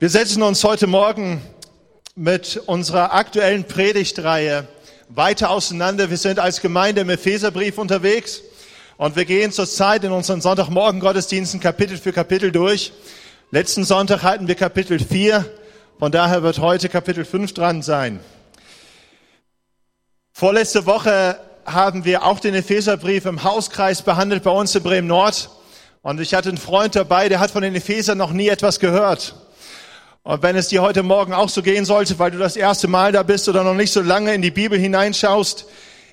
Wir setzen uns heute Morgen mit unserer aktuellen Predigtreihe weiter auseinander. Wir sind als Gemeinde im Epheserbrief unterwegs und wir gehen zurzeit in unseren Sonntagmorgen-Gottesdiensten Kapitel für Kapitel durch. Letzten Sonntag hatten wir Kapitel 4, von daher wird heute Kapitel 5 dran sein. Vorletzte Woche haben wir auch den Epheserbrief im Hauskreis behandelt bei uns in Bremen Nord. Und ich hatte einen Freund dabei, der hat von den Ephesern noch nie etwas gehört. Und wenn es dir heute Morgen auch so gehen sollte, weil du das erste Mal da bist oder noch nicht so lange in die Bibel hineinschaust,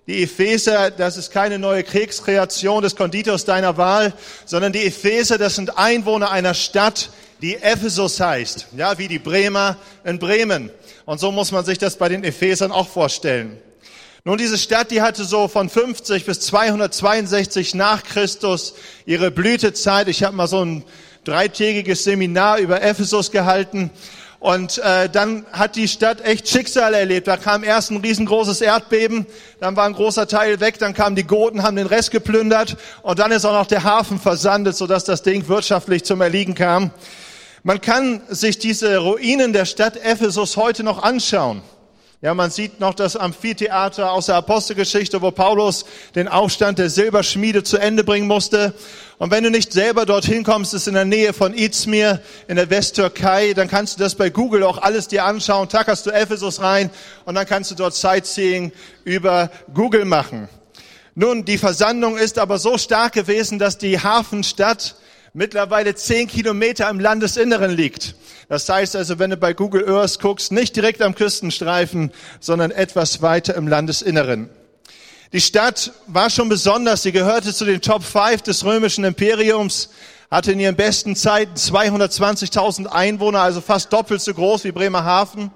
die Epheser, das ist keine neue Kriegskreation des Konditors deiner Wahl, sondern die Epheser, das sind Einwohner einer Stadt, die Ephesus heißt. Ja, wie die Bremer in Bremen. Und so muss man sich das bei den Ephesern auch vorstellen. Nun, diese Stadt, die hatte so von 50 bis 262 nach Christus ihre Blütezeit. Ich habe mal so ein dreitägiges Seminar über Ephesus gehalten. Und äh, dann hat die Stadt echt Schicksal erlebt. Da kam erst ein riesengroßes Erdbeben, dann war ein großer Teil weg, dann kamen die Goten, haben den Rest geplündert und dann ist auch noch der Hafen versandet, sodass das Ding wirtschaftlich zum Erliegen kam. Man kann sich diese Ruinen der Stadt Ephesus heute noch anschauen. Ja, man sieht noch das Amphitheater aus der Apostelgeschichte, wo Paulus den Aufstand der Silberschmiede zu Ende bringen musste. Und wenn du nicht selber dorthin kommst, ist in der Nähe von Izmir in der Westtürkei, dann kannst du das bei Google auch alles dir anschauen. Tackerst du Ephesus rein und dann kannst du dort Sightseeing über Google machen. Nun, die Versandung ist aber so stark gewesen, dass die Hafenstadt mittlerweile zehn Kilometer im Landesinneren liegt. Das heißt also, wenn du bei Google Earth guckst, nicht direkt am Küstenstreifen, sondern etwas weiter im Landesinneren. Die Stadt war schon besonders. Sie gehörte zu den Top 5 des römischen Imperiums, hatte in ihren besten Zeiten 220.000 Einwohner, also fast doppelt so groß wie Bremerhaven.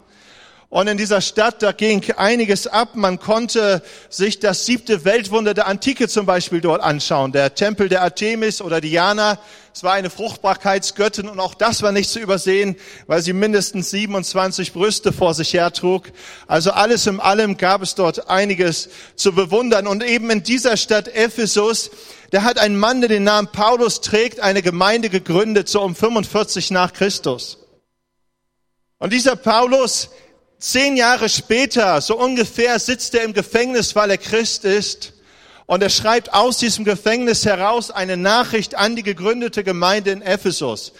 Und in dieser Stadt, da ging einiges ab. Man konnte sich das siebte Weltwunder der Antike zum Beispiel dort anschauen. Der Tempel der Artemis oder Diana. Es war eine Fruchtbarkeitsgöttin und auch das war nicht zu übersehen, weil sie mindestens 27 Brüste vor sich hertrug. Also alles im allem gab es dort einiges zu bewundern. Und eben in dieser Stadt Ephesus, da hat ein Mann, der den Namen Paulus trägt, eine Gemeinde gegründet, so um 45 nach Christus. Und dieser Paulus, Zehn Jahre später, so ungefähr, sitzt er im Gefängnis, weil er Christ ist. Und er schreibt aus diesem Gefängnis heraus eine Nachricht an die gegründete Gemeinde in Ephesus.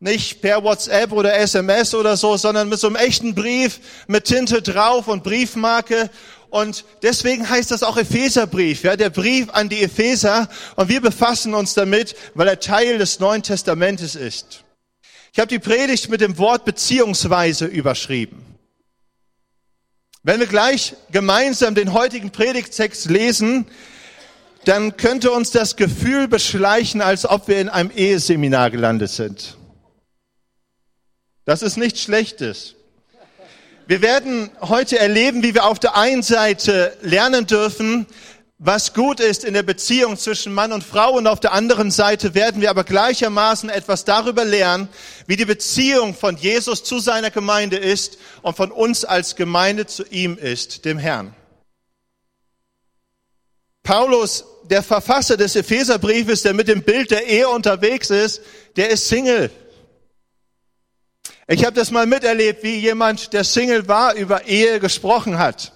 Nicht per WhatsApp oder SMS oder so, sondern mit so einem echten Brief, mit Tinte drauf und Briefmarke. Und deswegen heißt das auch Epheserbrief, ja, der Brief an die Epheser. Und wir befassen uns damit, weil er Teil des Neuen Testamentes ist. Ich habe die Predigt mit dem Wort beziehungsweise überschrieben. Wenn wir gleich gemeinsam den heutigen Predigtext lesen, dann könnte uns das Gefühl beschleichen, als ob wir in einem Eheseminar gelandet sind. Das ist nichts Schlechtes. Wir werden heute erleben, wie wir auf der einen Seite lernen dürfen, was gut ist in der Beziehung zwischen Mann und Frau und auf der anderen Seite werden wir aber gleichermaßen etwas darüber lernen, wie die Beziehung von Jesus zu seiner Gemeinde ist und von uns als Gemeinde zu ihm ist, dem Herrn. Paulus, der Verfasser des Epheserbriefes, der mit dem Bild der Ehe unterwegs ist, der ist Single. Ich habe das mal miterlebt, wie jemand, der Single war, über Ehe gesprochen hat.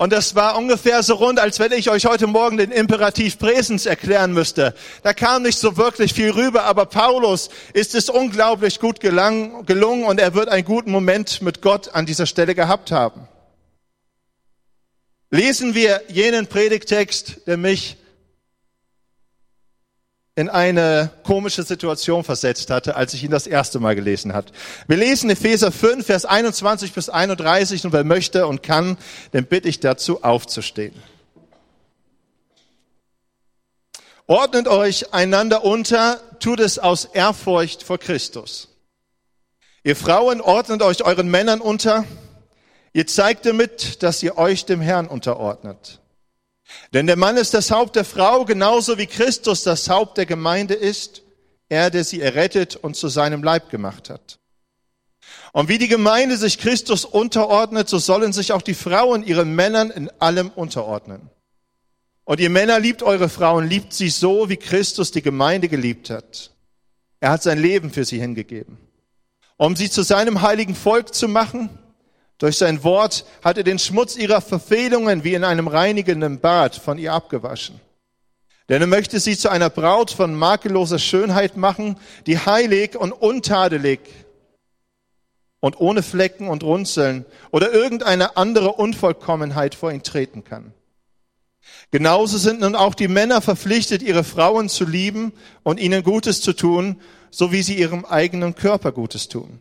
Und das war ungefähr so rund, als wenn ich euch heute Morgen den Imperativ Präsens erklären müsste. Da kam nicht so wirklich viel rüber, aber Paulus ist es unglaublich gut gelang, gelungen und er wird einen guten Moment mit Gott an dieser Stelle gehabt haben. Lesen wir jenen Predigtext, der mich in eine komische Situation versetzt hatte, als ich ihn das erste Mal gelesen hat. Wir lesen Epheser 5, Vers 21 bis 31 und wer möchte und kann, den bitte ich dazu aufzustehen. Ordnet euch einander unter, tut es aus Ehrfurcht vor Christus. Ihr Frauen ordnet euch euren Männern unter, ihr zeigt damit, dass ihr euch dem Herrn unterordnet. Denn der Mann ist das Haupt der Frau, genauso wie Christus das Haupt der Gemeinde ist, er, der sie errettet und zu seinem Leib gemacht hat. Und wie die Gemeinde sich Christus unterordnet, so sollen sich auch die Frauen ihren Männern in allem unterordnen. Und ihr Männer liebt eure Frauen, liebt sie so, wie Christus die Gemeinde geliebt hat. Er hat sein Leben für sie hingegeben. um sie zu seinem heiligen Volk zu machen. Durch sein Wort hat er den Schmutz ihrer Verfehlungen wie in einem reinigenden Bad von ihr abgewaschen. Denn er möchte sie zu einer Braut von makelloser Schönheit machen, die heilig und untadelig und ohne Flecken und Runzeln oder irgendeine andere Unvollkommenheit vor ihn treten kann. Genauso sind nun auch die Männer verpflichtet, ihre Frauen zu lieben und ihnen Gutes zu tun, so wie sie ihrem eigenen Körper Gutes tun.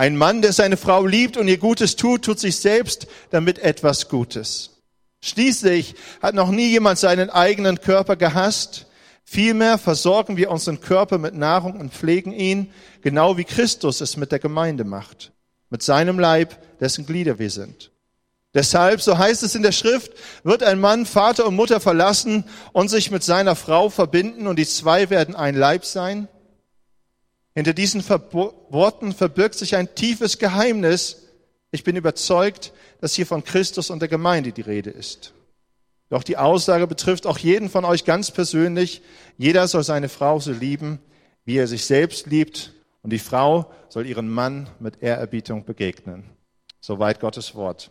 Ein Mann, der seine Frau liebt und ihr Gutes tut, tut sich selbst damit etwas Gutes. Schließlich hat noch nie jemand seinen eigenen Körper gehasst. Vielmehr versorgen wir unseren Körper mit Nahrung und pflegen ihn, genau wie Christus es mit der Gemeinde macht, mit seinem Leib, dessen Glieder wir sind. Deshalb, so heißt es in der Schrift, wird ein Mann Vater und Mutter verlassen und sich mit seiner Frau verbinden und die zwei werden ein Leib sein. Hinter diesen Worten verbirgt sich ein tiefes Geheimnis. Ich bin überzeugt, dass hier von Christus und der Gemeinde die Rede ist. Doch die Aussage betrifft auch jeden von euch ganz persönlich. Jeder soll seine Frau so lieben, wie er sich selbst liebt. Und die Frau soll ihren Mann mit Ehrerbietung begegnen. Soweit Gottes Wort.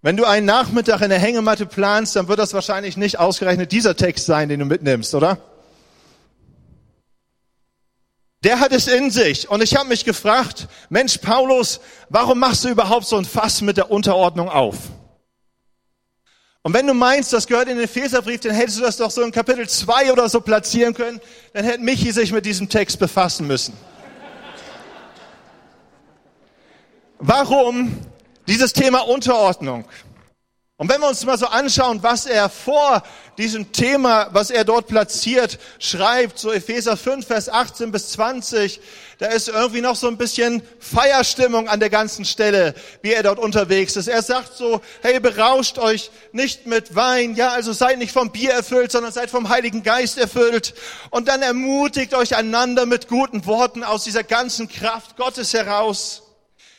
Wenn du einen Nachmittag in der Hängematte planst, dann wird das wahrscheinlich nicht ausgerechnet dieser Text sein, den du mitnimmst, oder? Der hat es in sich. Und ich habe mich gefragt, Mensch, Paulus, warum machst du überhaupt so ein Fass mit der Unterordnung auf? Und wenn du meinst, das gehört in den Epheserbrief, dann hättest du das doch so in Kapitel 2 oder so platzieren können, dann hätte Michi sich mit diesem Text befassen müssen. Warum dieses Thema Unterordnung. Und wenn wir uns mal so anschauen, was er vor diesem Thema, was er dort platziert, schreibt, so Epheser 5, Vers 18 bis 20, da ist irgendwie noch so ein bisschen Feierstimmung an der ganzen Stelle, wie er dort unterwegs ist. Er sagt so, hey, berauscht euch nicht mit Wein, ja, also seid nicht vom Bier erfüllt, sondern seid vom Heiligen Geist erfüllt. Und dann ermutigt euch einander mit guten Worten aus dieser ganzen Kraft Gottes heraus.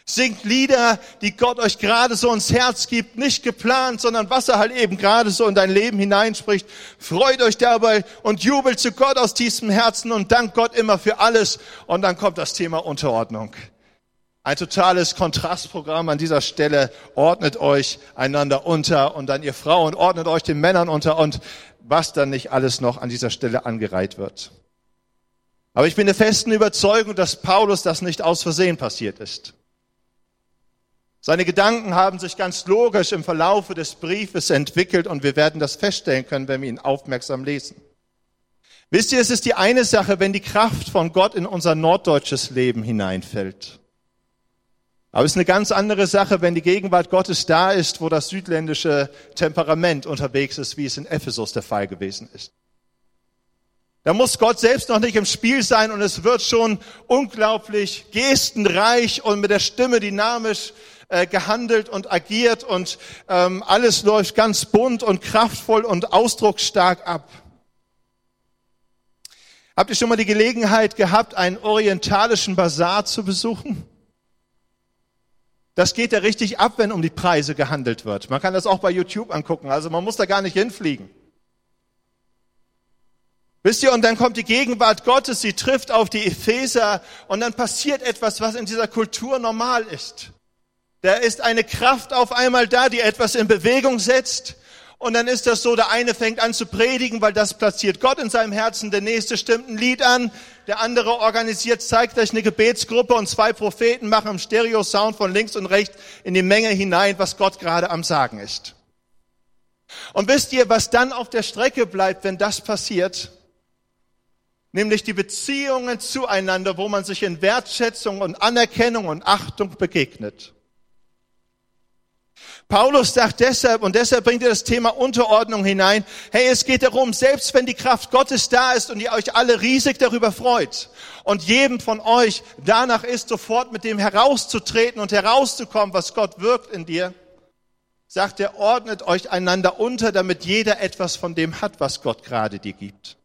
Singt Lieder, die Gott euch gerade so ins Herz gibt, nicht geplant, sondern was er halt eben gerade so in dein Leben hineinspricht. Freut euch dabei und jubelt zu Gott aus tiefstem Herzen und dankt Gott immer für alles. Und dann kommt das Thema Unterordnung. Ein totales Kontrastprogramm an dieser Stelle. Ordnet euch einander unter und dann ihr Frauen ordnet euch den Männern unter und was dann nicht alles noch an dieser Stelle angereiht wird. Aber ich bin der festen Überzeugung, dass Paulus das nicht aus Versehen passiert ist. Seine Gedanken haben sich ganz logisch im Verlaufe des Briefes entwickelt und wir werden das feststellen können, wenn wir ihn aufmerksam lesen. Wisst ihr, es ist die eine Sache, wenn die Kraft von Gott in unser norddeutsches Leben hineinfällt. Aber es ist eine ganz andere Sache, wenn die Gegenwart Gottes da ist, wo das südländische Temperament unterwegs ist, wie es in Ephesus der Fall gewesen ist. Da muss Gott selbst noch nicht im Spiel sein und es wird schon unglaublich gestenreich und mit der Stimme dynamisch äh, gehandelt und agiert und ähm, alles läuft ganz bunt und kraftvoll und ausdrucksstark ab. Habt ihr schon mal die Gelegenheit gehabt, einen orientalischen Bazar zu besuchen? Das geht ja richtig ab, wenn um die Preise gehandelt wird. Man kann das auch bei YouTube angucken, also man muss da gar nicht hinfliegen. Wisst ihr, und dann kommt die Gegenwart Gottes, sie trifft auf die Epheser und dann passiert etwas, was in dieser Kultur normal ist. Da ist eine Kraft auf einmal da, die etwas in Bewegung setzt. Und dann ist das so, der eine fängt an zu predigen, weil das platziert Gott in seinem Herzen, der nächste stimmt ein Lied an, der andere organisiert, zeigt euch eine Gebetsgruppe und zwei Propheten machen im Stereo-Sound von links und rechts in die Menge hinein, was Gott gerade am Sagen ist. Und wisst ihr, was dann auf der Strecke bleibt, wenn das passiert? Nämlich die Beziehungen zueinander, wo man sich in Wertschätzung und Anerkennung und Achtung begegnet. Paulus sagt deshalb, und deshalb bringt er das Thema Unterordnung hinein, hey, es geht darum, selbst wenn die Kraft Gottes da ist und ihr euch alle riesig darüber freut und jedem von euch danach ist, sofort mit dem herauszutreten und herauszukommen, was Gott wirkt in dir, sagt er, ordnet euch einander unter, damit jeder etwas von dem hat, was Gott gerade dir gibt.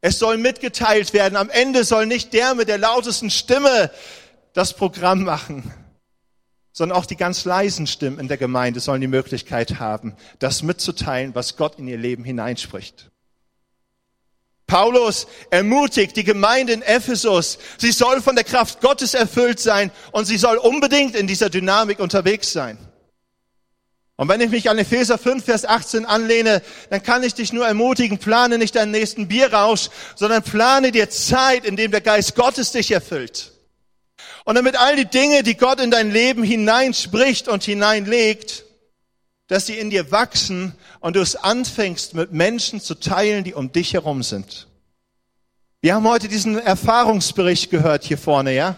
Es soll mitgeteilt werden. Am Ende soll nicht der mit der lautesten Stimme das Programm machen, sondern auch die ganz leisen Stimmen in der Gemeinde sollen die Möglichkeit haben, das mitzuteilen, was Gott in ihr Leben hineinspricht. Paulus ermutigt die Gemeinde in Ephesus, sie soll von der Kraft Gottes erfüllt sein und sie soll unbedingt in dieser Dynamik unterwegs sein. Und wenn ich mich an Epheser 5, Vers 18 anlehne, dann kann ich dich nur ermutigen, plane nicht deinen nächsten Bierrausch, sondern plane dir Zeit, in dem der Geist Gottes dich erfüllt. Und damit all die Dinge, die Gott in dein Leben hineinspricht und hineinlegt, dass sie in dir wachsen und du es anfängst, mit Menschen zu teilen, die um dich herum sind. Wir haben heute diesen Erfahrungsbericht gehört hier vorne, ja?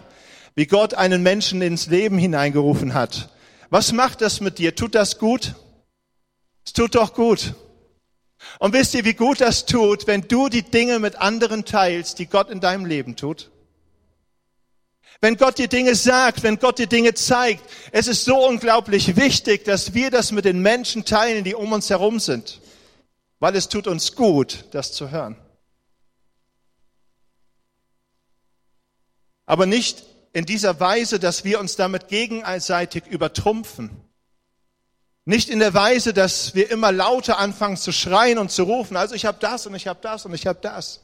Wie Gott einen Menschen ins Leben hineingerufen hat. Was macht das mit dir? Tut das gut? Es tut doch gut. Und wisst ihr, wie gut das tut, wenn du die Dinge mit anderen teilst, die Gott in deinem Leben tut? Wenn Gott dir Dinge sagt, wenn Gott dir Dinge zeigt, es ist so unglaublich wichtig, dass wir das mit den Menschen teilen, die um uns herum sind, weil es tut uns gut, das zu hören. Aber nicht in dieser Weise, dass wir uns damit gegenseitig übertrumpfen. Nicht in der Weise, dass wir immer lauter anfangen zu schreien und zu rufen, also ich habe das und ich habe das und ich habe das,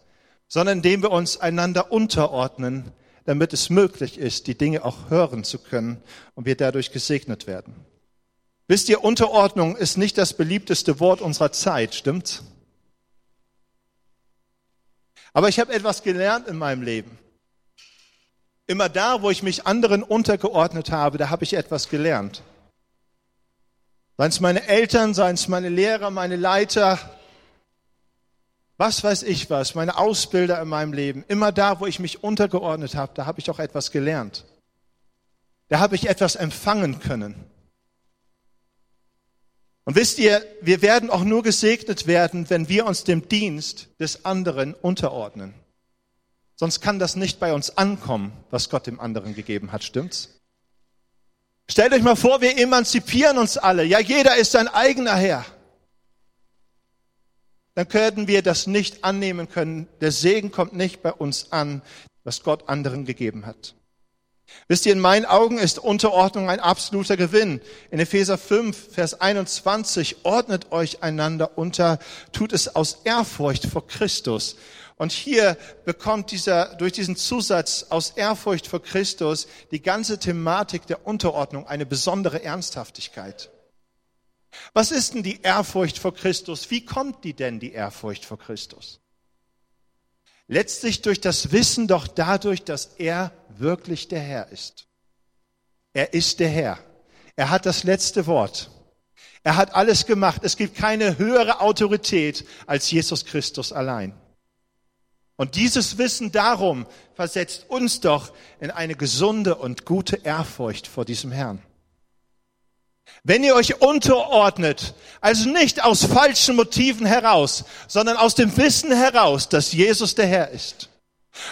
sondern indem wir uns einander unterordnen, damit es möglich ist, die Dinge auch hören zu können und wir dadurch gesegnet werden. Wisst ihr, Unterordnung ist nicht das beliebteste Wort unserer Zeit, stimmt's? Aber ich habe etwas gelernt in meinem Leben. Immer da, wo ich mich anderen untergeordnet habe, da habe ich etwas gelernt. Seien es meine Eltern, seien es meine Lehrer, meine Leiter, was weiß ich was, meine Ausbilder in meinem Leben. Immer da, wo ich mich untergeordnet habe, da habe ich auch etwas gelernt. Da habe ich etwas empfangen können. Und wisst ihr, wir werden auch nur gesegnet werden, wenn wir uns dem Dienst des anderen unterordnen. Sonst kann das nicht bei uns ankommen, was Gott dem anderen gegeben hat, stimmt's? Stellt euch mal vor, wir emanzipieren uns alle. Ja, jeder ist sein eigener Herr. Dann könnten wir das nicht annehmen können. Der Segen kommt nicht bei uns an, was Gott anderen gegeben hat. Wisst ihr, in meinen Augen ist Unterordnung ein absoluter Gewinn. In Epheser 5, Vers 21, ordnet euch einander unter, tut es aus Ehrfurcht vor Christus. Und hier bekommt dieser, durch diesen Zusatz aus Ehrfurcht vor Christus die ganze Thematik der Unterordnung eine besondere Ernsthaftigkeit. Was ist denn die Ehrfurcht vor Christus? Wie kommt die denn, die Ehrfurcht vor Christus? Letztlich durch das Wissen doch dadurch, dass er wirklich der Herr ist. Er ist der Herr. Er hat das letzte Wort. Er hat alles gemacht. Es gibt keine höhere Autorität als Jesus Christus allein. Und dieses Wissen darum versetzt uns doch in eine gesunde und gute Ehrfurcht vor diesem Herrn. Wenn ihr euch unterordnet, also nicht aus falschen Motiven heraus, sondern aus dem Wissen heraus, dass Jesus der Herr ist.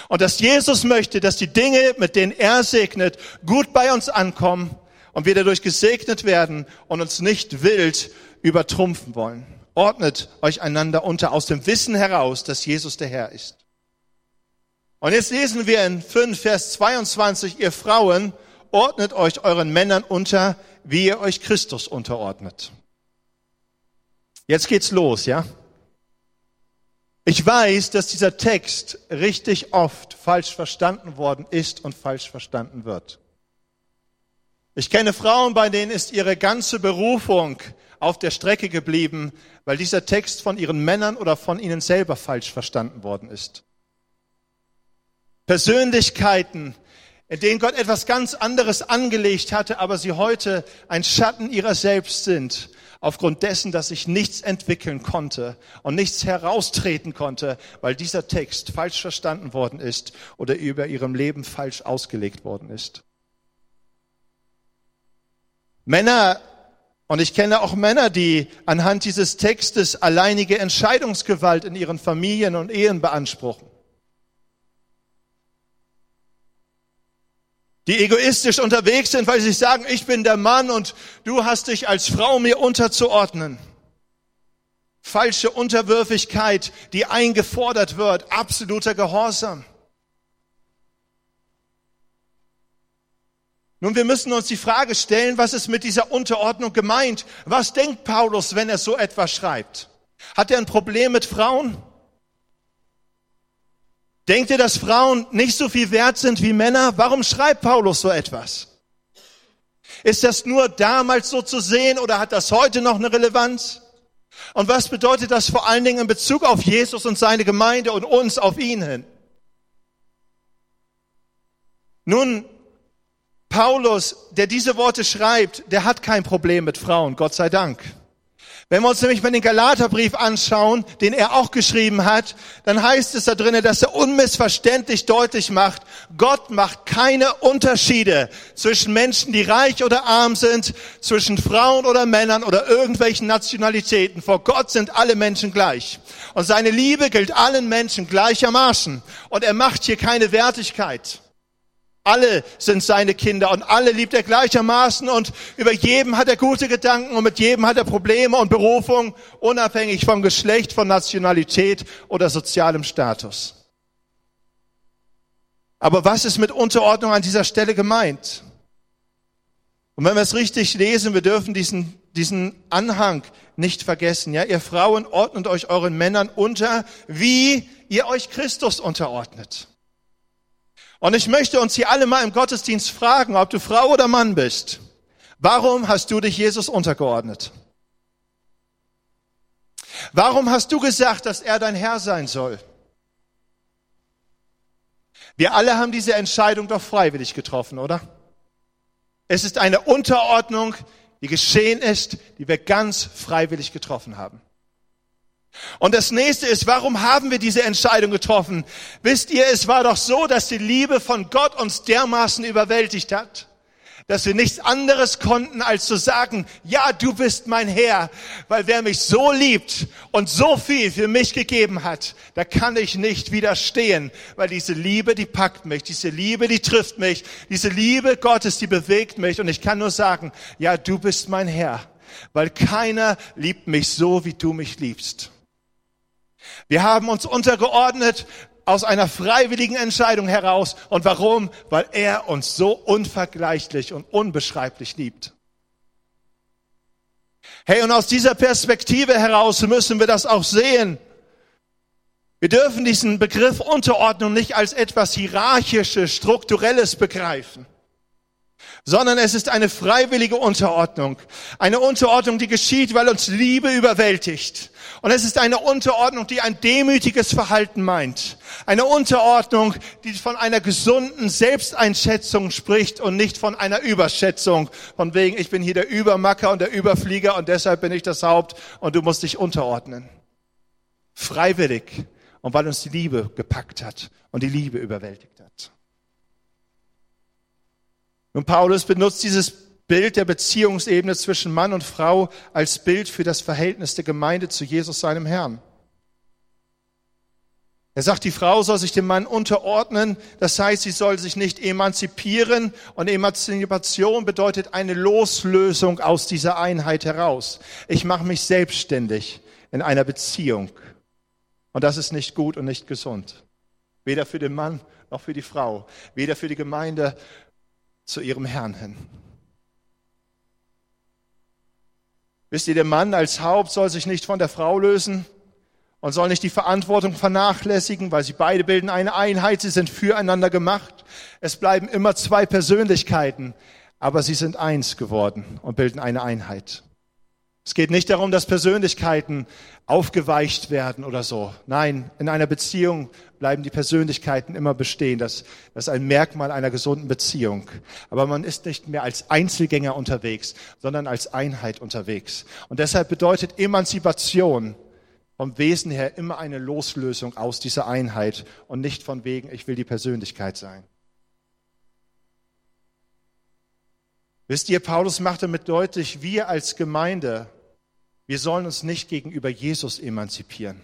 Und dass Jesus möchte, dass die Dinge, mit denen er segnet, gut bei uns ankommen und wir dadurch gesegnet werden und uns nicht wild übertrumpfen wollen. Ordnet euch einander unter aus dem Wissen heraus, dass Jesus der Herr ist. Und jetzt lesen wir in 5, Vers 22, ihr Frauen, ordnet euch euren Männern unter, wie ihr euch Christus unterordnet. Jetzt geht's los, ja? Ich weiß, dass dieser Text richtig oft falsch verstanden worden ist und falsch verstanden wird. Ich kenne Frauen, bei denen ist ihre ganze Berufung auf der Strecke geblieben, weil dieser Text von ihren Männern oder von ihnen selber falsch verstanden worden ist. Persönlichkeiten, in denen Gott etwas ganz anderes angelegt hatte, aber sie heute ein Schatten ihrer selbst sind, aufgrund dessen, dass sich nichts entwickeln konnte und nichts heraustreten konnte, weil dieser Text falsch verstanden worden ist oder über ihrem Leben falsch ausgelegt worden ist. Männer, und ich kenne auch Männer, die anhand dieses Textes alleinige Entscheidungsgewalt in ihren Familien und Ehen beanspruchen. Die egoistisch unterwegs sind, weil sie sagen, ich bin der Mann und du hast dich als Frau mir unterzuordnen. Falsche Unterwürfigkeit, die eingefordert wird, absoluter Gehorsam. Nun, wir müssen uns die Frage stellen, was ist mit dieser Unterordnung gemeint? Was denkt Paulus, wenn er so etwas schreibt? Hat er ein Problem mit Frauen? Denkt ihr, dass Frauen nicht so viel wert sind wie Männer? Warum schreibt Paulus so etwas? Ist das nur damals so zu sehen oder hat das heute noch eine Relevanz? Und was bedeutet das vor allen Dingen in Bezug auf Jesus und seine Gemeinde und uns auf ihn hin? Nun, Paulus, der diese Worte schreibt, der hat kein Problem mit Frauen, Gott sei Dank. Wenn wir uns nämlich mal den Galaterbrief anschauen, den er auch geschrieben hat, dann heißt es da drinnen, dass er unmissverständlich deutlich macht, Gott macht keine Unterschiede zwischen Menschen, die reich oder arm sind, zwischen Frauen oder Männern oder irgendwelchen Nationalitäten. Vor Gott sind alle Menschen gleich. Und seine Liebe gilt allen Menschen gleichermaßen. Und er macht hier keine Wertigkeit. Alle sind seine Kinder und alle liebt er gleichermaßen und über jedem hat er gute Gedanken und mit jedem hat er Probleme und Berufung, unabhängig vom Geschlecht, von Nationalität oder sozialem Status. Aber was ist mit Unterordnung an dieser Stelle gemeint? Und wenn wir es richtig lesen, wir dürfen diesen, diesen Anhang nicht vergessen. Ja, ihr Frauen ordnet euch euren Männern unter, wie ihr euch Christus unterordnet. Und ich möchte uns hier alle mal im Gottesdienst fragen, ob du Frau oder Mann bist. Warum hast du dich Jesus untergeordnet? Warum hast du gesagt, dass er dein Herr sein soll? Wir alle haben diese Entscheidung doch freiwillig getroffen, oder? Es ist eine Unterordnung, die geschehen ist, die wir ganz freiwillig getroffen haben. Und das nächste ist, warum haben wir diese Entscheidung getroffen? Wisst ihr, es war doch so, dass die Liebe von Gott uns dermaßen überwältigt hat, dass wir nichts anderes konnten, als zu sagen, ja, du bist mein Herr, weil wer mich so liebt und so viel für mich gegeben hat, da kann ich nicht widerstehen, weil diese Liebe, die packt mich, diese Liebe, die trifft mich, diese Liebe Gottes, die bewegt mich und ich kann nur sagen, ja, du bist mein Herr, weil keiner liebt mich so, wie du mich liebst. Wir haben uns untergeordnet aus einer freiwilligen Entscheidung heraus. Und warum? Weil er uns so unvergleichlich und unbeschreiblich liebt. Hey, und aus dieser Perspektive heraus müssen wir das auch sehen. Wir dürfen diesen Begriff Unterordnung nicht als etwas hierarchisches, strukturelles begreifen sondern es ist eine freiwillige Unterordnung. Eine Unterordnung, die geschieht, weil uns Liebe überwältigt. Und es ist eine Unterordnung, die ein demütiges Verhalten meint. Eine Unterordnung, die von einer gesunden Selbsteinschätzung spricht und nicht von einer Überschätzung. Von wegen, ich bin hier der Übermacker und der Überflieger und deshalb bin ich das Haupt und du musst dich unterordnen. Freiwillig. Und weil uns die Liebe gepackt hat und die Liebe überwältigt hat. Und Paulus benutzt dieses Bild der Beziehungsebene zwischen Mann und Frau als Bild für das Verhältnis der Gemeinde zu Jesus, seinem Herrn. Er sagt, die Frau soll sich dem Mann unterordnen, das heißt, sie soll sich nicht emanzipieren und Emanzipation bedeutet eine Loslösung aus dieser Einheit heraus. Ich mache mich selbstständig in einer Beziehung und das ist nicht gut und nicht gesund. Weder für den Mann noch für die Frau, weder für die Gemeinde zu ihrem Herrn hin. Wisst ihr, der Mann als Haupt soll sich nicht von der Frau lösen und soll nicht die Verantwortung vernachlässigen, weil sie beide bilden eine Einheit, sie sind füreinander gemacht. Es bleiben immer zwei Persönlichkeiten, aber sie sind eins geworden und bilden eine Einheit. Es geht nicht darum, dass Persönlichkeiten aufgeweicht werden oder so. Nein, in einer Beziehung bleiben die Persönlichkeiten immer bestehen. Das, das ist ein Merkmal einer gesunden Beziehung. Aber man ist nicht mehr als Einzelgänger unterwegs, sondern als Einheit unterwegs. Und deshalb bedeutet Emanzipation vom Wesen her immer eine Loslösung aus dieser Einheit und nicht von wegen, ich will die Persönlichkeit sein. Wisst ihr, Paulus macht damit deutlich, wir als Gemeinde wir sollen uns nicht gegenüber Jesus emanzipieren.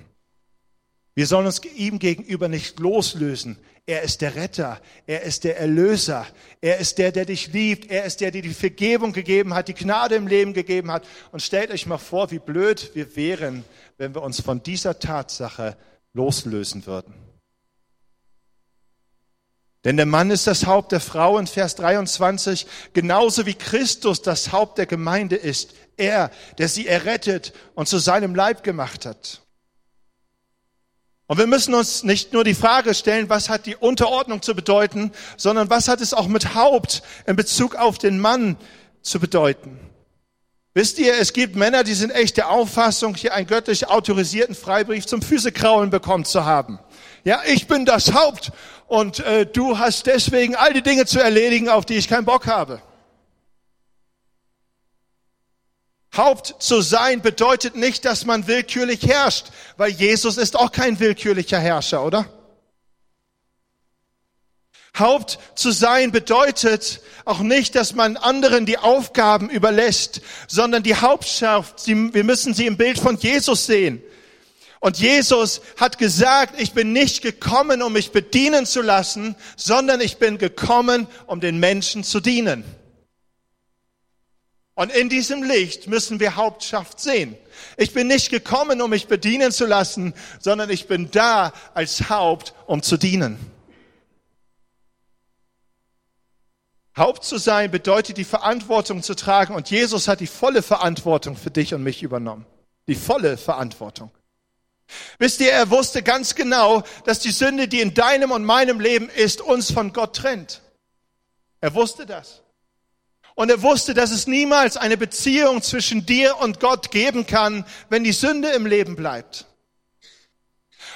Wir sollen uns ihm gegenüber nicht loslösen. Er ist der Retter, er ist der Erlöser, er ist der, der dich liebt, er ist der, der die Vergebung gegeben hat, die Gnade im Leben gegeben hat. Und stellt euch mal vor, wie blöd wir wären, wenn wir uns von dieser Tatsache loslösen würden. Denn der Mann ist das Haupt der Frau in Vers 23, genauso wie Christus das Haupt der Gemeinde ist. Er, der sie errettet und zu seinem Leib gemacht hat. Und wir müssen uns nicht nur die Frage stellen, was hat die Unterordnung zu bedeuten, sondern was hat es auch mit Haupt in Bezug auf den Mann zu bedeuten. Wisst ihr, es gibt Männer, die sind echt der Auffassung, hier einen göttlich autorisierten Freibrief zum Füßekraulen bekommen zu haben. Ja, ich bin das Haupt und äh, du hast deswegen all die Dinge zu erledigen, auf die ich keinen Bock habe. Haupt zu sein bedeutet nicht, dass man willkürlich herrscht, weil Jesus ist auch kein willkürlicher Herrscher, oder? Haupt zu sein bedeutet auch nicht, dass man anderen die Aufgaben überlässt, sondern die Hauptschaft, wir müssen sie im Bild von Jesus sehen. Und Jesus hat gesagt, ich bin nicht gekommen, um mich bedienen zu lassen, sondern ich bin gekommen, um den Menschen zu dienen. Und in diesem Licht müssen wir Hauptschaft sehen. Ich bin nicht gekommen, um mich bedienen zu lassen, sondern ich bin da als Haupt, um zu dienen. Haupt zu sein bedeutet, die Verantwortung zu tragen. Und Jesus hat die volle Verantwortung für dich und mich übernommen. Die volle Verantwortung. Wisst ihr, er wusste ganz genau, dass die Sünde, die in deinem und meinem Leben ist, uns von Gott trennt. Er wusste das. Und er wusste, dass es niemals eine Beziehung zwischen dir und Gott geben kann, wenn die Sünde im Leben bleibt.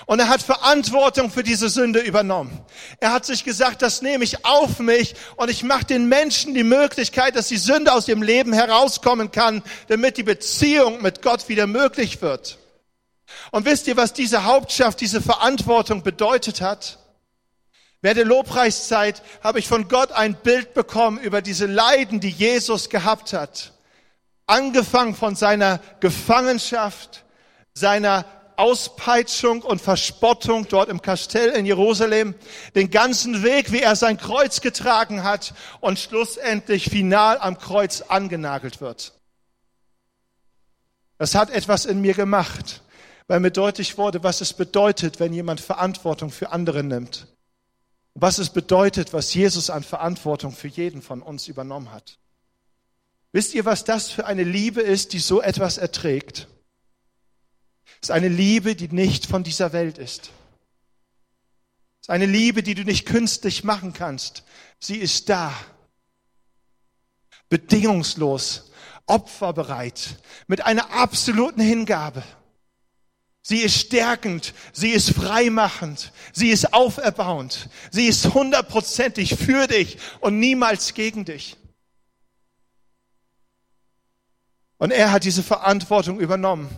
Und er hat Verantwortung für diese Sünde übernommen. Er hat sich gesagt, das nehme ich auf mich und ich mache den Menschen die Möglichkeit, dass die Sünde aus dem Leben herauskommen kann, damit die Beziehung mit Gott wieder möglich wird. Und wisst ihr, was diese Hauptschaft, diese Verantwortung bedeutet hat? Während der Lobpreiszeit habe ich von Gott ein Bild bekommen über diese Leiden, die Jesus gehabt hat. Angefangen von seiner Gefangenschaft, seiner Auspeitschung und Verspottung dort im Kastell in Jerusalem, den ganzen Weg, wie er sein Kreuz getragen hat und schlussendlich final am Kreuz angenagelt wird. Das hat etwas in mir gemacht, weil mir deutlich wurde, was es bedeutet, wenn jemand Verantwortung für andere nimmt was es bedeutet, was Jesus an Verantwortung für jeden von uns übernommen hat. Wisst ihr, was das für eine Liebe ist, die so etwas erträgt? Es ist eine Liebe, die nicht von dieser Welt ist. Es ist eine Liebe, die du nicht künstlich machen kannst. Sie ist da. Bedingungslos, opferbereit, mit einer absoluten Hingabe. Sie ist stärkend, sie ist freimachend, sie ist auferbauend, sie ist hundertprozentig für dich und niemals gegen dich. Und er hat diese Verantwortung übernommen.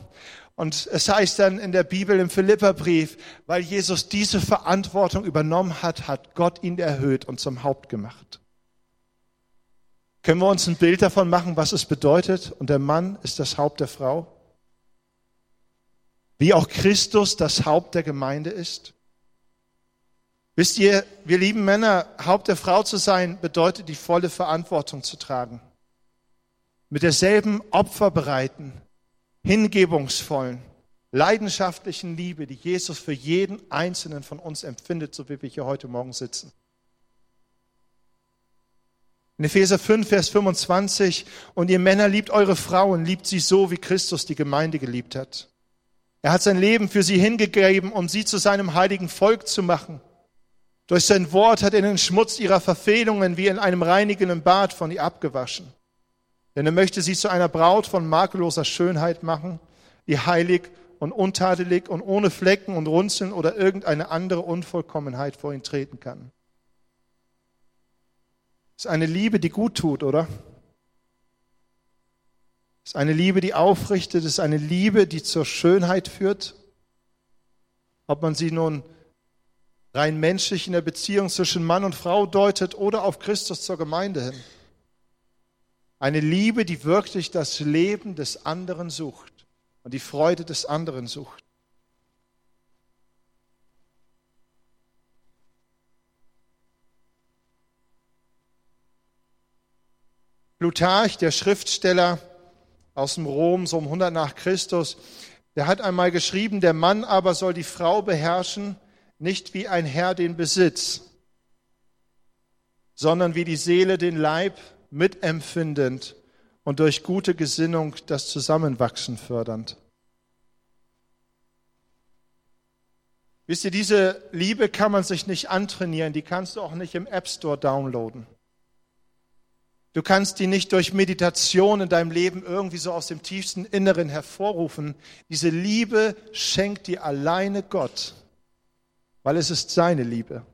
Und es heißt dann in der Bibel im Philipperbrief, weil Jesus diese Verantwortung übernommen hat, hat Gott ihn erhöht und zum Haupt gemacht. Können wir uns ein Bild davon machen, was es bedeutet? Und der Mann ist das Haupt der Frau? Wie auch Christus das Haupt der Gemeinde ist? Wisst ihr, wir lieben Männer, Haupt der Frau zu sein, bedeutet die volle Verantwortung zu tragen. Mit derselben opferbereiten, hingebungsvollen, leidenschaftlichen Liebe, die Jesus für jeden einzelnen von uns empfindet, so wie wir hier heute Morgen sitzen. In Epheser 5, Vers 25, und ihr Männer liebt eure Frauen, liebt sie so, wie Christus die Gemeinde geliebt hat er hat sein Leben für sie hingegeben, um sie zu seinem heiligen Volk zu machen. Durch sein Wort hat er den Schmutz ihrer Verfehlungen wie in einem reinigenden Bad von ihr abgewaschen. Denn er möchte sie zu einer Braut von makelloser Schönheit machen, die heilig und untadelig und ohne Flecken und Runzeln oder irgendeine andere Unvollkommenheit vor ihn treten kann. Das ist eine Liebe, die gut tut, oder? Es ist eine Liebe, die aufrichtet, es ist eine Liebe, die zur Schönheit führt. Ob man sie nun rein menschlich in der Beziehung zwischen Mann und Frau deutet oder auf Christus zur Gemeinde hin. Eine Liebe, die wirklich das Leben des anderen sucht und die Freude des anderen sucht. Plutarch, der Schriftsteller, aus dem Rom, so um 100 nach Christus. Der hat einmal geschrieben, der Mann aber soll die Frau beherrschen, nicht wie ein Herr den Besitz, sondern wie die Seele den Leib mitempfindend und durch gute Gesinnung das Zusammenwachsen fördernd. Wisst ihr, diese Liebe kann man sich nicht antrainieren, die kannst du auch nicht im App Store downloaden. Du kannst die nicht durch Meditation in deinem Leben irgendwie so aus dem tiefsten Inneren hervorrufen. Diese Liebe schenkt dir alleine Gott, weil es ist seine Liebe.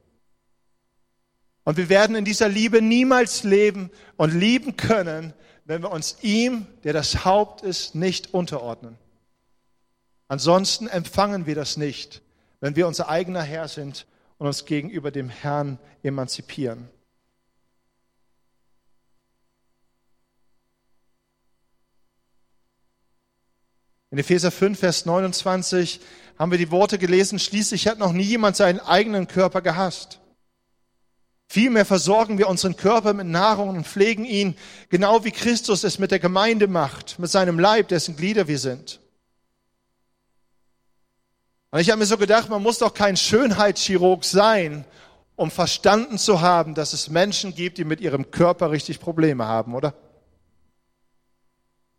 Und wir werden in dieser Liebe niemals leben und lieben können, wenn wir uns ihm, der das Haupt ist, nicht unterordnen. Ansonsten empfangen wir das nicht, wenn wir unser eigener Herr sind und uns gegenüber dem Herrn emanzipieren. In Epheser 5, Vers 29 haben wir die Worte gelesen, schließlich hat noch nie jemand seinen eigenen Körper gehasst. Vielmehr versorgen wir unseren Körper mit Nahrung und pflegen ihn, genau wie Christus es mit der Gemeinde macht, mit seinem Leib, dessen Glieder wir sind. Und ich habe mir so gedacht, man muss doch kein Schönheitschirurg sein, um verstanden zu haben, dass es Menschen gibt, die mit ihrem Körper richtig Probleme haben, oder?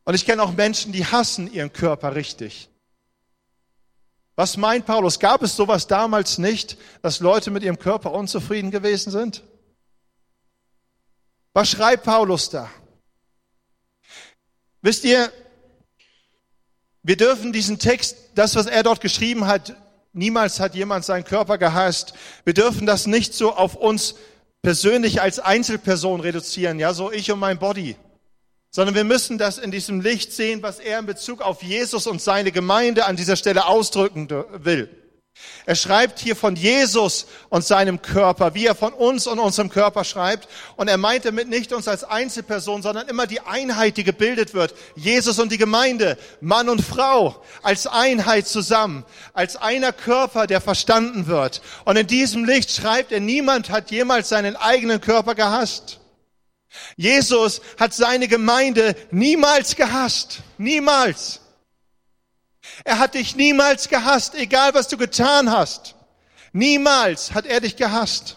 Und ich kenne auch Menschen, die hassen ihren Körper richtig. Was meint Paulus? Gab es sowas damals nicht, dass Leute mit ihrem Körper unzufrieden gewesen sind? Was schreibt Paulus da? Wisst ihr, wir dürfen diesen Text, das, was er dort geschrieben hat, niemals hat jemand seinen Körper gehasst. Wir dürfen das nicht so auf uns persönlich als Einzelperson reduzieren, ja, so ich und mein Body sondern wir müssen das in diesem Licht sehen, was er in Bezug auf Jesus und seine Gemeinde an dieser Stelle ausdrücken will. Er schreibt hier von Jesus und seinem Körper, wie er von uns und unserem Körper schreibt. Und er meint damit nicht uns als Einzelperson, sondern immer die Einheit, die gebildet wird. Jesus und die Gemeinde, Mann und Frau, als Einheit zusammen, als einer Körper, der verstanden wird. Und in diesem Licht schreibt er, niemand hat jemals seinen eigenen Körper gehasst. Jesus hat seine Gemeinde niemals gehasst. Niemals. Er hat dich niemals gehasst, egal was du getan hast. Niemals hat er dich gehasst.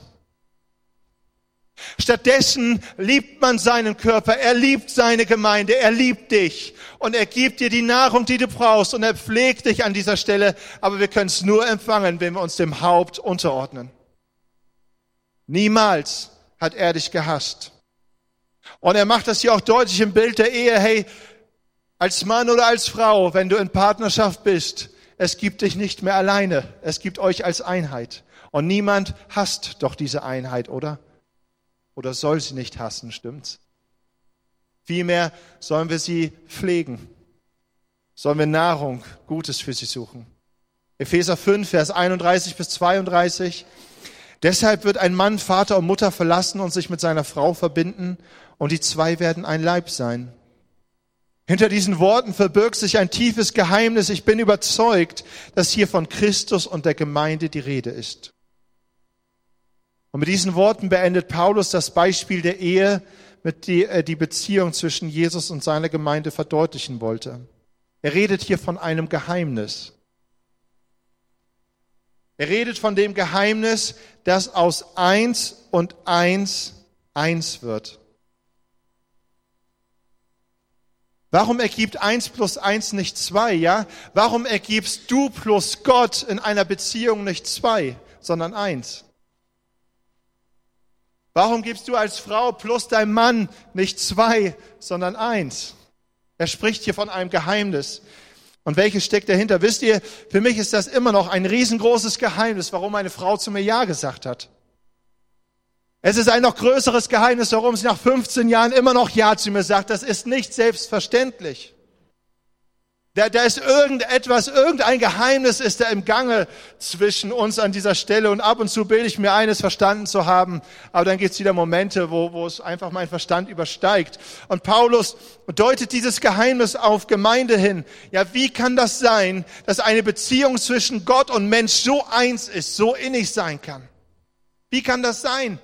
Stattdessen liebt man seinen Körper, er liebt seine Gemeinde, er liebt dich und er gibt dir die Nahrung, die du brauchst und er pflegt dich an dieser Stelle, aber wir können es nur empfangen, wenn wir uns dem Haupt unterordnen. Niemals hat er dich gehasst. Und er macht das hier auch deutlich im Bild der Ehe. Hey, als Mann oder als Frau, wenn du in Partnerschaft bist, es gibt dich nicht mehr alleine. Es gibt euch als Einheit. Und niemand hasst doch diese Einheit, oder? Oder soll sie nicht hassen, stimmt's? Vielmehr sollen wir sie pflegen. Sollen wir Nahrung, Gutes für sie suchen. Epheser 5, Vers 31 bis 32. Deshalb wird ein Mann Vater und Mutter verlassen und sich mit seiner Frau verbinden und die zwei werden ein Leib sein. Hinter diesen Worten verbirgt sich ein tiefes Geheimnis. Ich bin überzeugt, dass hier von Christus und der Gemeinde die Rede ist. Und mit diesen Worten beendet Paulus das Beispiel der Ehe, mit die er die Beziehung zwischen Jesus und seiner Gemeinde verdeutlichen wollte. Er redet hier von einem Geheimnis. Er redet von dem Geheimnis, dass aus eins und eins eins wird. Warum ergibt eins plus eins nicht zwei, ja? Warum ergibst du plus Gott in einer Beziehung nicht zwei, sondern eins? Warum gibst du als Frau plus dein Mann nicht zwei, sondern eins? Er spricht hier von einem Geheimnis. Und welches steckt dahinter? Wisst ihr, für mich ist das immer noch ein riesengroßes Geheimnis, warum meine Frau zu mir Ja gesagt hat. Es ist ein noch größeres Geheimnis, warum sie nach 15 Jahren immer noch Ja zu mir sagt. Das ist nicht selbstverständlich. Da, da ist irgendetwas, irgendein Geheimnis ist da im Gange zwischen uns an dieser Stelle und ab und zu bilde ich mir eines verstanden zu haben, aber dann gibt es wieder Momente, wo, wo es einfach mein Verstand übersteigt. Und Paulus deutet dieses Geheimnis auf Gemeinde hin. Ja, wie kann das sein, dass eine Beziehung zwischen Gott und Mensch so eins ist, so innig sein kann? Wie kann das sein?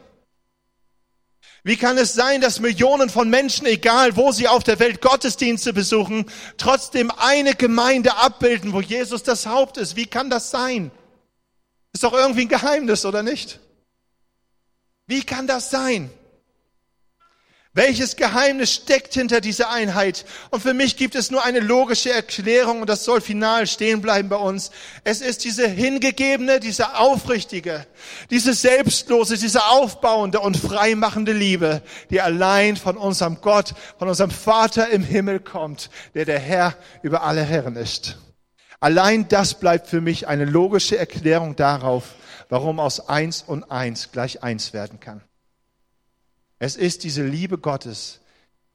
Wie kann es sein, dass Millionen von Menschen, egal wo sie auf der Welt Gottesdienste besuchen, trotzdem eine Gemeinde abbilden, wo Jesus das Haupt ist? Wie kann das sein? Ist doch irgendwie ein Geheimnis, oder nicht? Wie kann das sein? Welches Geheimnis steckt hinter dieser Einheit? Und für mich gibt es nur eine logische Erklärung und das soll final stehen bleiben bei uns. Es ist diese hingegebene, diese aufrichtige, diese selbstlose, diese aufbauende und freimachende Liebe, die allein von unserem Gott, von unserem Vater im Himmel kommt, der der Herr über alle Herren ist. Allein das bleibt für mich eine logische Erklärung darauf, warum aus eins und eins gleich eins werden kann. Es ist diese Liebe Gottes,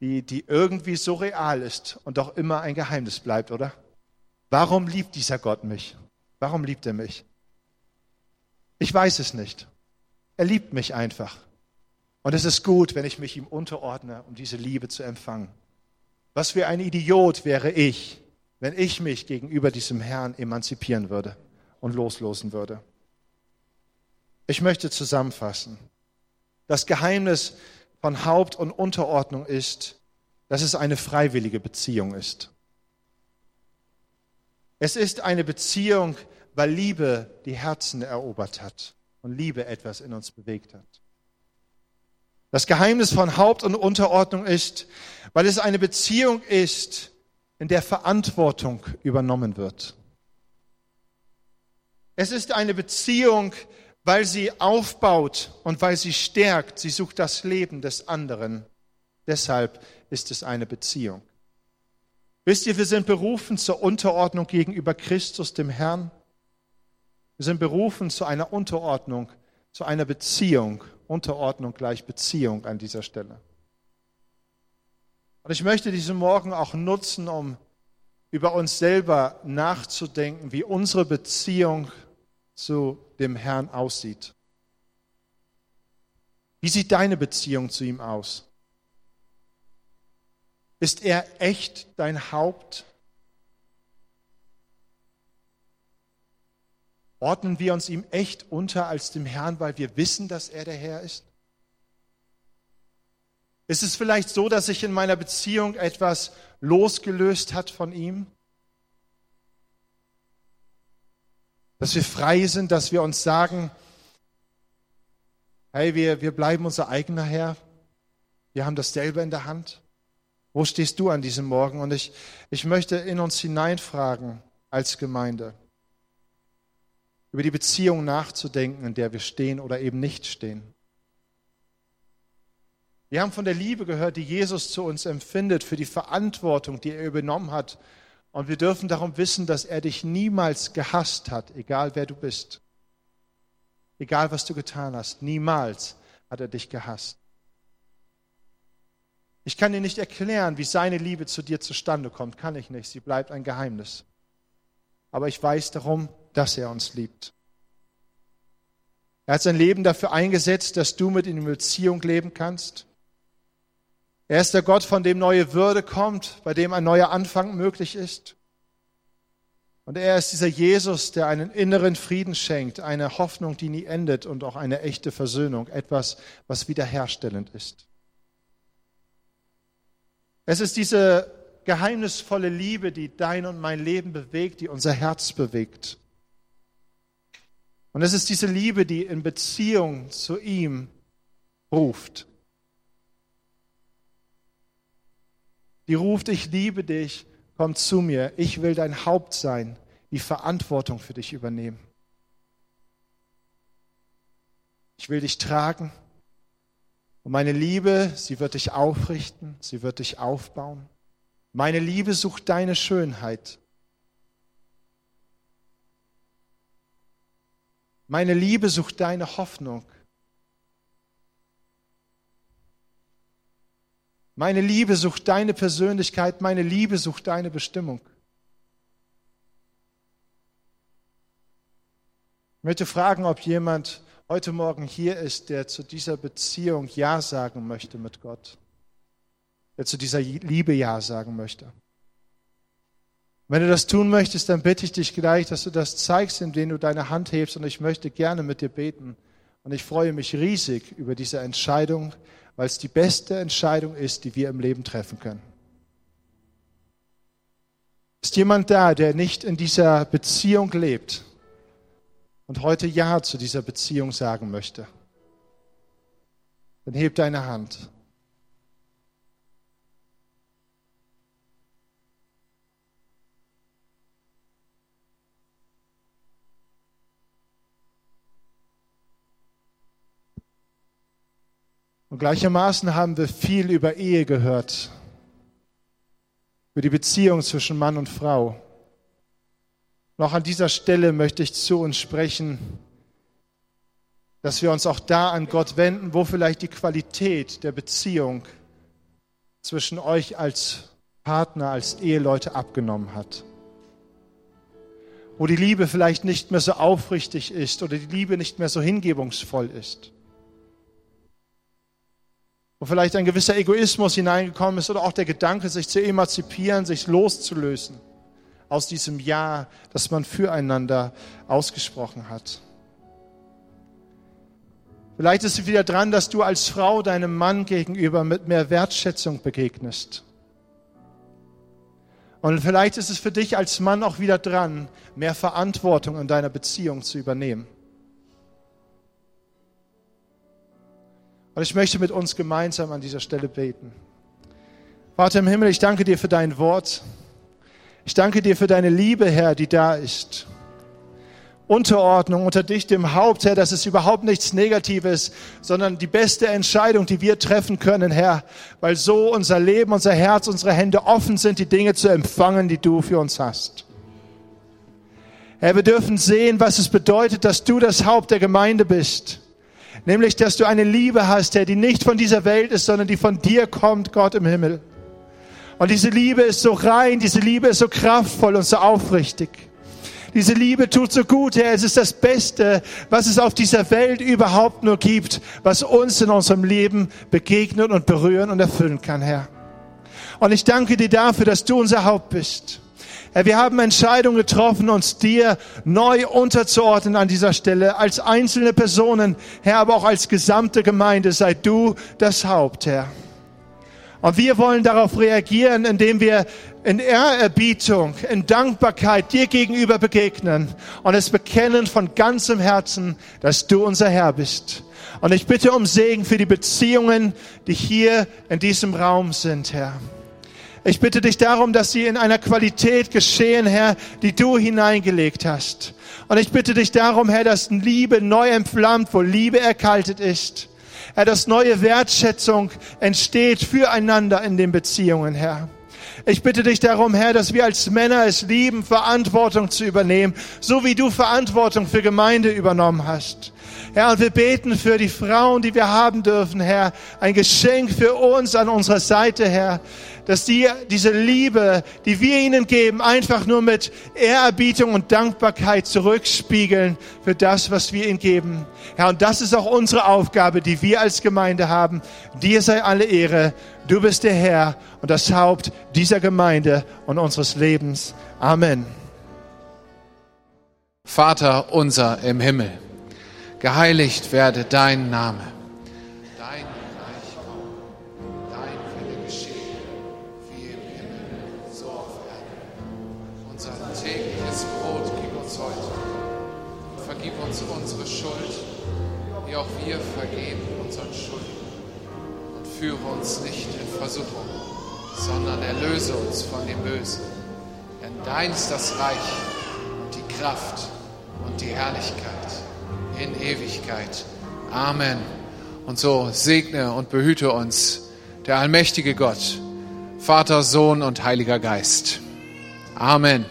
die, die irgendwie so real ist und doch immer ein Geheimnis bleibt, oder? Warum liebt dieser Gott mich? Warum liebt er mich? Ich weiß es nicht. Er liebt mich einfach. Und es ist gut, wenn ich mich ihm unterordne, um diese Liebe zu empfangen. Was für ein Idiot wäre ich, wenn ich mich gegenüber diesem Herrn emanzipieren würde und loslosen würde. Ich möchte zusammenfassen. Das Geheimnis von Haupt- und Unterordnung ist, dass es eine freiwillige Beziehung ist. Es ist eine Beziehung, weil Liebe die Herzen erobert hat und Liebe etwas in uns bewegt hat. Das Geheimnis von Haupt- und Unterordnung ist, weil es eine Beziehung ist, in der Verantwortung übernommen wird. Es ist eine Beziehung, weil sie aufbaut und weil sie stärkt. Sie sucht das Leben des anderen. Deshalb ist es eine Beziehung. Wisst ihr, wir sind berufen zur Unterordnung gegenüber Christus, dem Herrn. Wir sind berufen zu einer Unterordnung, zu einer Beziehung. Unterordnung gleich Beziehung an dieser Stelle. Und ich möchte diesen Morgen auch nutzen, um über uns selber nachzudenken, wie unsere Beziehung zu dem Herrn aussieht. Wie sieht deine Beziehung zu ihm aus? Ist er echt dein Haupt? Ordnen wir uns ihm echt unter als dem Herrn, weil wir wissen, dass er der Herr ist? Ist es vielleicht so, dass sich in meiner Beziehung etwas losgelöst hat von ihm? Dass wir frei sind, dass wir uns sagen, hey, wir, wir bleiben unser eigener Herr, wir haben das selber in der Hand. Wo stehst du an diesem Morgen? Und ich, ich möchte in uns hineinfragen als Gemeinde, über die Beziehung nachzudenken, in der wir stehen oder eben nicht stehen. Wir haben von der Liebe gehört, die Jesus zu uns empfindet, für die Verantwortung, die er übernommen hat und wir dürfen darum wissen, dass er dich niemals gehasst hat, egal wer du bist. Egal was du getan hast, niemals hat er dich gehasst. Ich kann dir nicht erklären, wie seine Liebe zu dir zustande kommt, kann ich nicht. Sie bleibt ein Geheimnis. Aber ich weiß darum, dass er uns liebt. Er hat sein Leben dafür eingesetzt, dass du mit ihm in Beziehung leben kannst. Er ist der Gott, von dem neue Würde kommt, bei dem ein neuer Anfang möglich ist. Und er ist dieser Jesus, der einen inneren Frieden schenkt, eine Hoffnung, die nie endet und auch eine echte Versöhnung, etwas, was wiederherstellend ist. Es ist diese geheimnisvolle Liebe, die dein und mein Leben bewegt, die unser Herz bewegt. Und es ist diese Liebe, die in Beziehung zu ihm ruft. Die ruft, ich liebe dich, komm zu mir, ich will dein Haupt sein, die Verantwortung für dich übernehmen. Ich will dich tragen und meine Liebe, sie wird dich aufrichten, sie wird dich aufbauen. Meine Liebe sucht deine Schönheit. Meine Liebe sucht deine Hoffnung. Meine Liebe sucht deine Persönlichkeit, meine Liebe sucht deine Bestimmung. Ich möchte fragen, ob jemand heute Morgen hier ist, der zu dieser Beziehung Ja sagen möchte mit Gott, der zu dieser Liebe Ja sagen möchte. Wenn du das tun möchtest, dann bitte ich dich gleich, dass du das zeigst, indem du deine Hand hebst und ich möchte gerne mit dir beten. Und ich freue mich riesig über diese Entscheidung, weil es die beste Entscheidung ist, die wir im Leben treffen können. Ist jemand da, der nicht in dieser Beziehung lebt und heute Ja zu dieser Beziehung sagen möchte? Dann heb deine Hand. Und gleichermaßen haben wir viel über Ehe gehört, über die Beziehung zwischen Mann und Frau. Auch an dieser Stelle möchte ich zu uns sprechen, dass wir uns auch da an Gott wenden, wo vielleicht die Qualität der Beziehung zwischen euch als Partner, als Eheleute abgenommen hat. Wo die Liebe vielleicht nicht mehr so aufrichtig ist oder die Liebe nicht mehr so hingebungsvoll ist wo vielleicht ein gewisser Egoismus hineingekommen ist oder auch der Gedanke, sich zu emanzipieren, sich loszulösen aus diesem Ja, das man füreinander ausgesprochen hat. Vielleicht ist es wieder dran, dass du als Frau deinem Mann gegenüber mit mehr Wertschätzung begegnest. Und vielleicht ist es für dich als Mann auch wieder dran, mehr Verantwortung in deiner Beziehung zu übernehmen. Und ich möchte mit uns gemeinsam an dieser Stelle beten. Vater im Himmel, ich danke dir für dein Wort. Ich danke dir für deine Liebe, Herr, die da ist. Unterordnung unter dich, dem Haupt, Herr, das ist überhaupt nichts Negatives, sondern die beste Entscheidung, die wir treffen können, Herr, weil so unser Leben, unser Herz, unsere Hände offen sind, die Dinge zu empfangen, die du für uns hast. Herr, wir dürfen sehen, was es bedeutet, dass du das Haupt der Gemeinde bist. Nämlich, dass du eine Liebe hast, Herr, die nicht von dieser Welt ist, sondern die von dir kommt, Gott im Himmel. Und diese Liebe ist so rein, diese Liebe ist so kraftvoll und so aufrichtig. Diese Liebe tut so gut, Herr. Es ist das Beste, was es auf dieser Welt überhaupt nur gibt, was uns in unserem Leben begegnen und berühren und erfüllen kann, Herr. Und ich danke dir dafür, dass du unser Haupt bist. Wir haben Entscheidungen getroffen, uns dir neu unterzuordnen an dieser Stelle, als einzelne Personen, Herr, aber auch als gesamte Gemeinde. Sei du das Haupt, Herr. Und wir wollen darauf reagieren, indem wir in Ehrerbietung, in Dankbarkeit dir gegenüber begegnen und es bekennen von ganzem Herzen, dass du unser Herr bist. Und ich bitte um Segen für die Beziehungen, die hier in diesem Raum sind, Herr. Ich bitte dich darum, dass sie in einer Qualität geschehen, Herr, die du hineingelegt hast. Und ich bitte dich darum, Herr, dass Liebe neu entflammt, wo Liebe erkaltet ist. Herr, dass neue Wertschätzung entsteht füreinander in den Beziehungen, Herr. Ich bitte dich darum, Herr, dass wir als Männer es lieben, Verantwortung zu übernehmen, so wie du Verantwortung für Gemeinde übernommen hast. Herr, und wir beten für die Frauen, die wir haben dürfen, Herr. Ein Geschenk für uns an unserer Seite, Herr. Dass die, diese Liebe, die wir ihnen geben, einfach nur mit Ehrerbietung und Dankbarkeit zurückspiegeln für das, was wir ihnen geben. Herr, und das ist auch unsere Aufgabe, die wir als Gemeinde haben. Dir sei alle Ehre. Du bist der Herr und das Haupt dieser Gemeinde und unseres Lebens. Amen. Vater unser im Himmel geheiligt werde dein Name. Auch wir vergeben unseren Schuldigen. Und führe uns nicht in Versuchung, sondern erlöse uns von dem Bösen. Denn dein ist das Reich und die Kraft und die Herrlichkeit in Ewigkeit. Amen. Und so segne und behüte uns der allmächtige Gott, Vater, Sohn und Heiliger Geist. Amen.